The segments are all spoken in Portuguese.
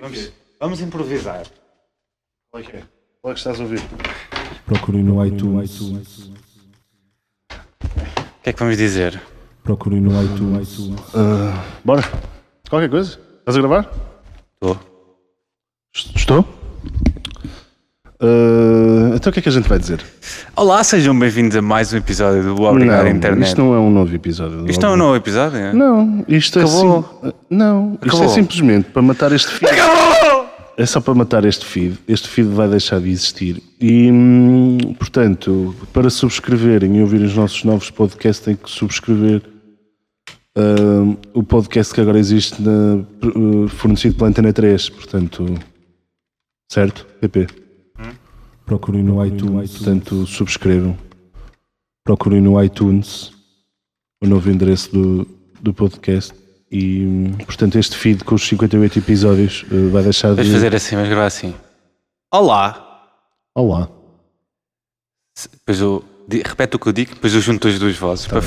Vamos, vamos improvisar. Qual é que é? Qual é que estás a ouvir? Procurem no iTunes. O que é que vamos dizer? Procurem no iTunes. Ah, bora? Qualquer coisa? Estás a gravar? Estou. Est- Estou? Ah, então o que é que a gente vai dizer? Olá, sejam bem-vindos a mais um episódio do Obrigado não, Internet. Isto não é um novo episódio. Isto não é um novo episódio? é? Não, isto Acabou. é sim- Não, isto Acabou. é simplesmente para matar este feed. Acabou! É só para matar este feed. Este feed vai deixar de existir. E, hum, portanto, para subscreverem e ouvir os nossos novos podcasts, têm que subscrever hum, o podcast que agora existe na, uh, fornecido pela Antena 3. Portanto, certo? PP. Procurem no iTunes. Portanto, subscrevam. Procurem no iTunes o novo endereço do, do podcast. E, portanto, este feed com os 58 episódios uh, vai deixar de. Vamos fazer assim, vamos gravar assim. Olá. Olá. Depois eu, di- repete o que eu digo, depois eu junto as duas vozes. para-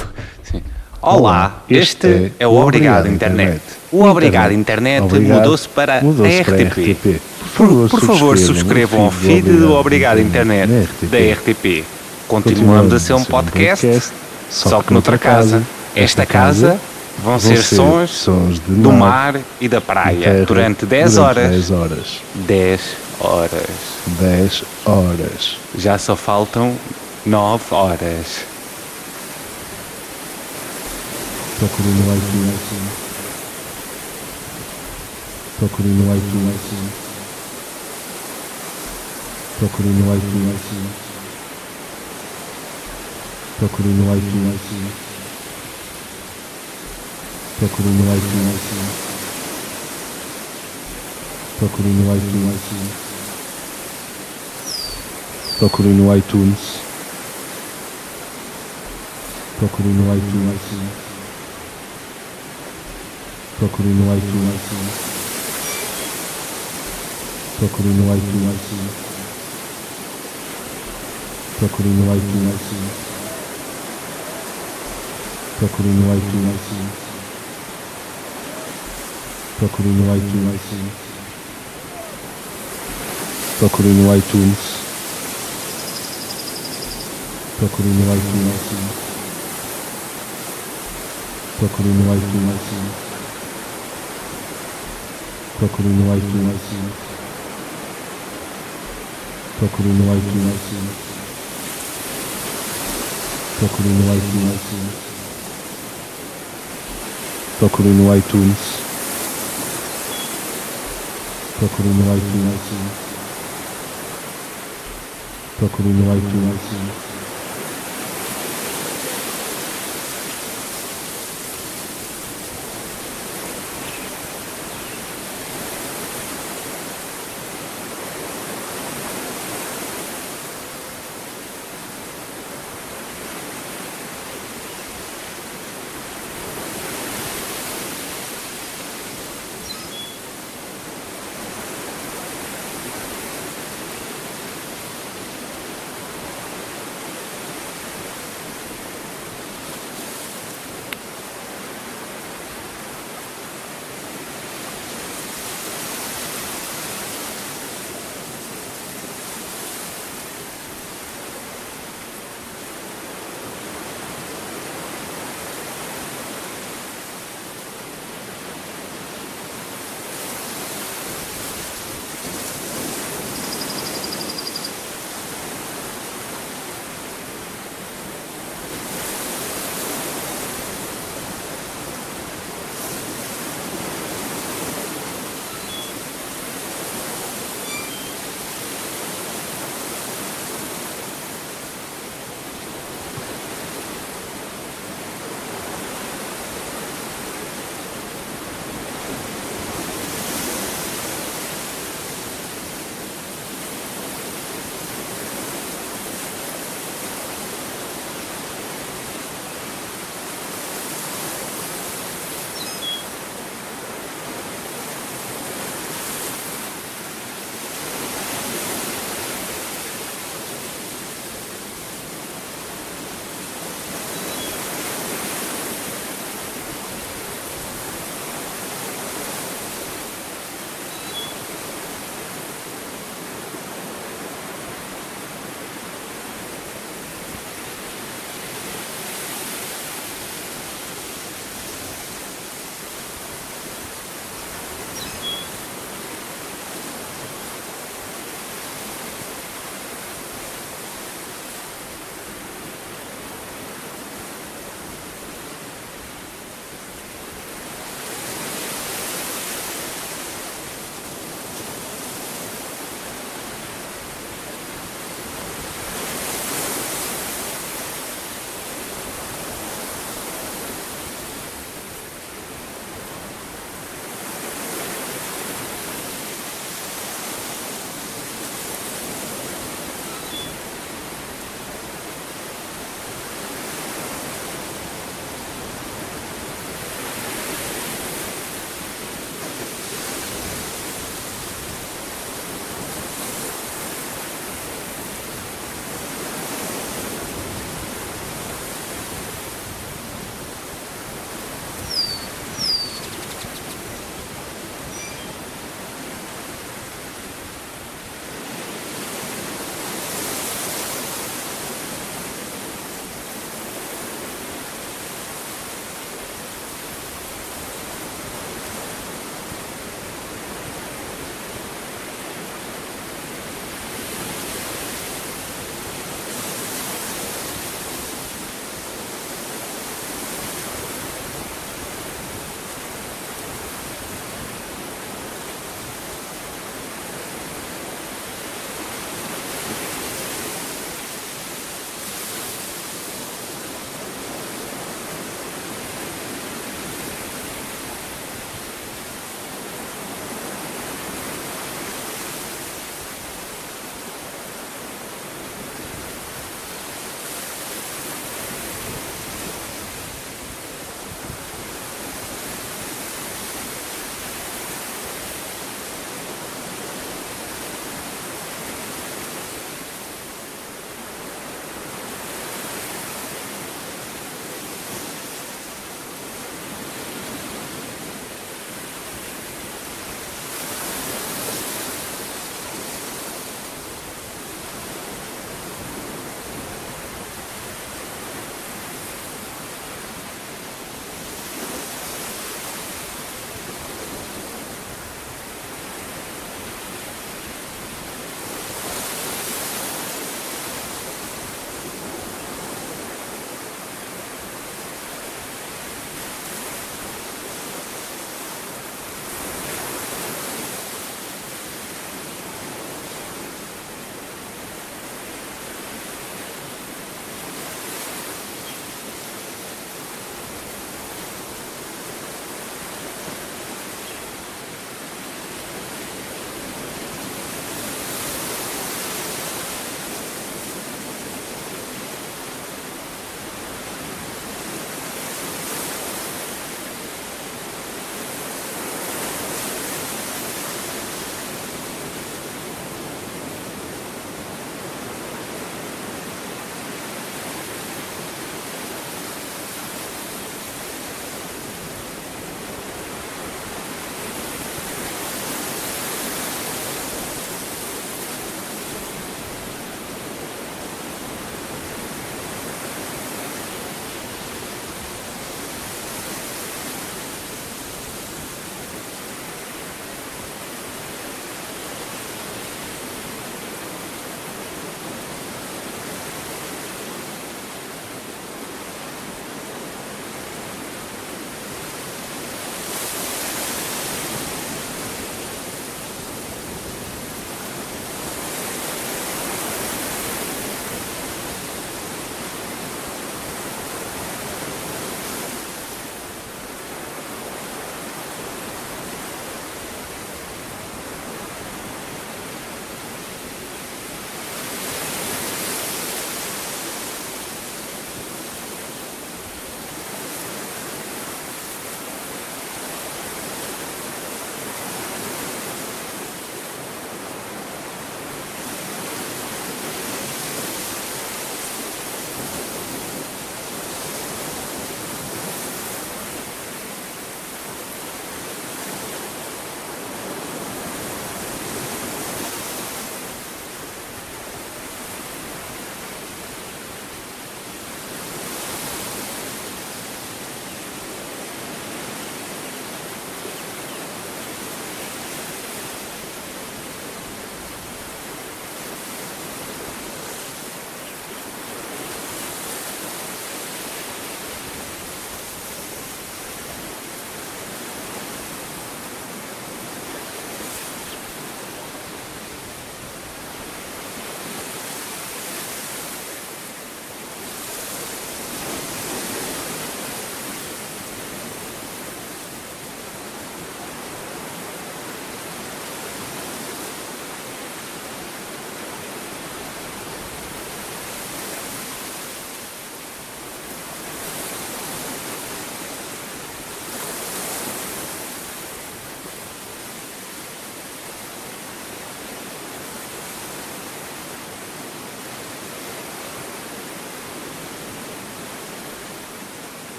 sim. Olá, Olá, este, este é o Obrigado, Internet. O Obrigado Internet Obrigado. mudou-se para Mudou-se a RTP. RTP. Por, por favor, subscrevam o feed do Obrigado Internet da RTP. Continuamos a ser um podcast, só que noutra casa. Esta casa vão ser sons do mar e da praia durante 10 durante horas. 10 horas. 10 horas. 10 horas. Já só faltam 9 horas. Procurem no iTunes. Procurem no iTunes. Procurem no iTunes. Procurem no iTunes. Procurem no iTunes. Procurem no iTunes. Procurem no iTunes. Procurem no iTunes. Procurem no iTunes. Procurem no iTunes. Procurem no iTunes. Procurem no iTunes. Procurem no iTunes. Procurem no iTunes. Procurem no iTunes. Procurem no iTunes. Procurem no iTunes. Procurem no iTunes. Procurem no iTunes. Procurem no iTunes. Procurem no iTunes. Procurem no iTunes.